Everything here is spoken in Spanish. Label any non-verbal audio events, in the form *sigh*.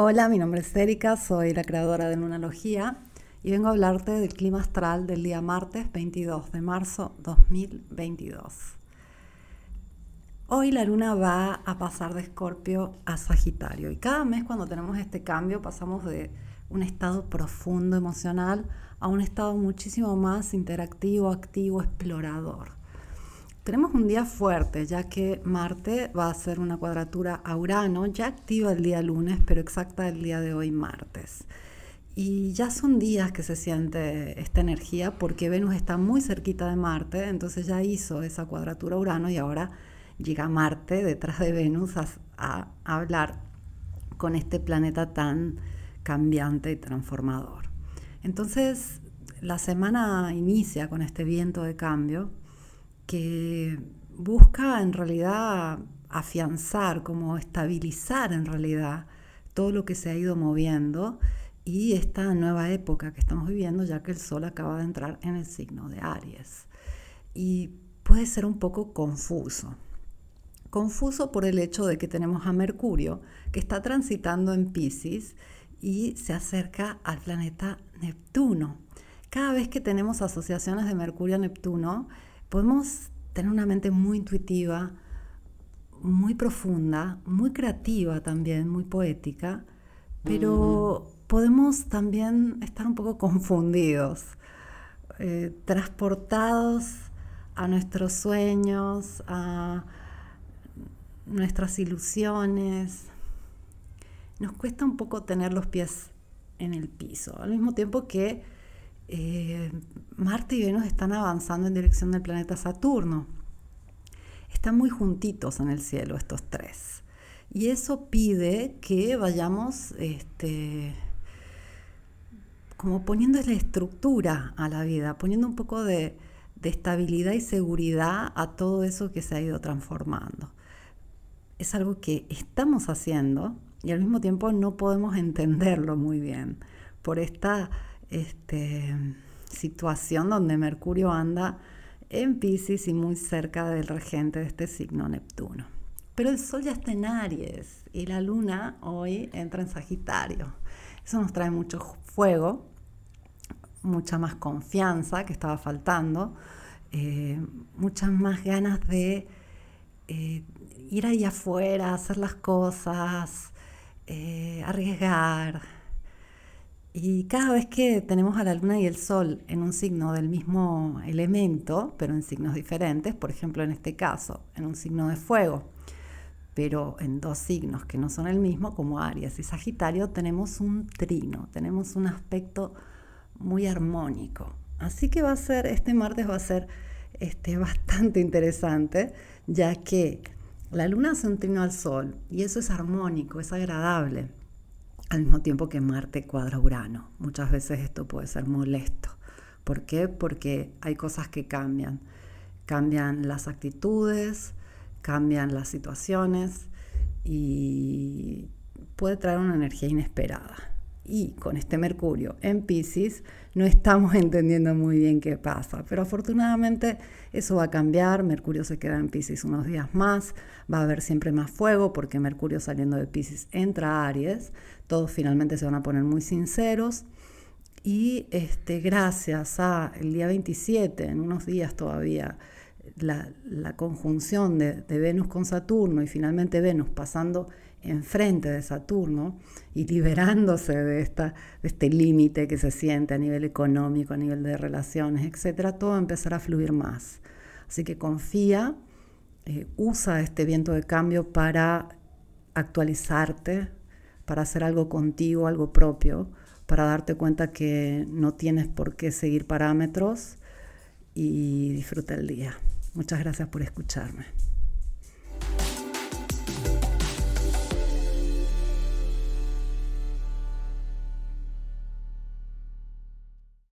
Hola, mi nombre es Erika, soy la creadora de Lunalogía y vengo a hablarte del clima astral del día martes 22 de marzo 2022. Hoy la luna va a pasar de Escorpio a Sagitario y cada mes cuando tenemos este cambio pasamos de un estado profundo emocional a un estado muchísimo más interactivo, activo, explorador. Tenemos un día fuerte, ya que Marte va a hacer una cuadratura a Urano, ya activa el día lunes, pero exacta el día de hoy martes. Y ya son días que se siente esta energía porque Venus está muy cerquita de Marte, entonces ya hizo esa cuadratura a Urano y ahora llega Marte detrás de Venus a, hablar con este planeta tan cambiante y transformador. Entonces la semana inicia con este viento de cambio que busca en realidad afianzar, como estabilizar en realidad todo lo que se ha ido moviendo y esta nueva época que estamos viviendo, ya que el Sol acaba de entrar en el signo de Aries. Y puede ser un poco confuso. Confuso por el hecho de que tenemos a Mercurio, que está transitando en Pisces y se acerca al planeta Neptuno. Cada vez que tenemos asociaciones de Mercurio-Neptuno, podemos tener una mente muy intuitiva, muy profunda, muy creativa también, muy poética, pero podemos también estar un poco *laughs* confundidos, eh, transportados a nuestros sueños, a nuestras ilusiones. Nos cuesta un poco tener los pies en el piso, al mismo tiempo que eh, Marte y Venus están avanzando en dirección del planeta Saturno. Están muy juntitos en el cielo estos tres. Y eso pide que vayamos este, como poniendo la estructura a la vida, poniendo un poco de, de estabilidad y seguridad a todo eso que se ha ido transformando. Es algo que estamos haciendo y al mismo tiempo no podemos *laughs* entenderlo muy bien por esta este, situación donde Mercurio anda en Pisces y muy cerca del regente de este signo Neptuno. Pero el Sol ya está en Aries y la Luna hoy entra en Sagitario. Eso nos trae mucho fuego, mucha más confianza que estaba faltando, eh, muchas más ganas de eh, ir ahí afuera, hacer las cosas, eh, arriesgar, y cada vez que tenemos a la luna y el sol en un signo del mismo elemento, pero en signos diferentes, por ejemplo en este caso, en un signo de fuego, pero en dos signos que no son el mismo, como Aries y Sagitario, tenemos un trino, tenemos un aspecto muy armónico. Así que va a ser, este martes va a ser este, bastante interesante, ya que la luna hace un trino al sol y eso es armónico, es agradable al mismo tiempo que Marte cuadra Urano. Muchas veces esto puede ser molesto. ¿Por qué? Porque hay cosas que cambian. Cambian las actitudes, cambian las situaciones y puede traer una energía inesperada y con este Mercurio en Pisces no estamos *laughs* entendiendo muy bien qué pasa, pero afortunadamente eso va a cambiar, Mercurio se queda en Pisces unos días más, va a haber siempre más fuego porque Mercurio saliendo de Pisces entra a Aries, todos finalmente se van a poner muy sinceros. Y este, gracias a el día 27, en unos días todavía, la, conjunción de, de Venus con Saturno y finalmente Venus pasando enfrente de Saturno y liberándose de, esta, de este límite que se siente a nivel económico, a nivel de relaciones, etcétera, todo va a empezar a fluir más. Así que confía, eh, usa este viento de cambio para actualizarte, para hacer algo contigo, algo propio, para darte cuenta que no tienes por qué seguir parámetros y disfruta el día. Muchas gracias por escucharme.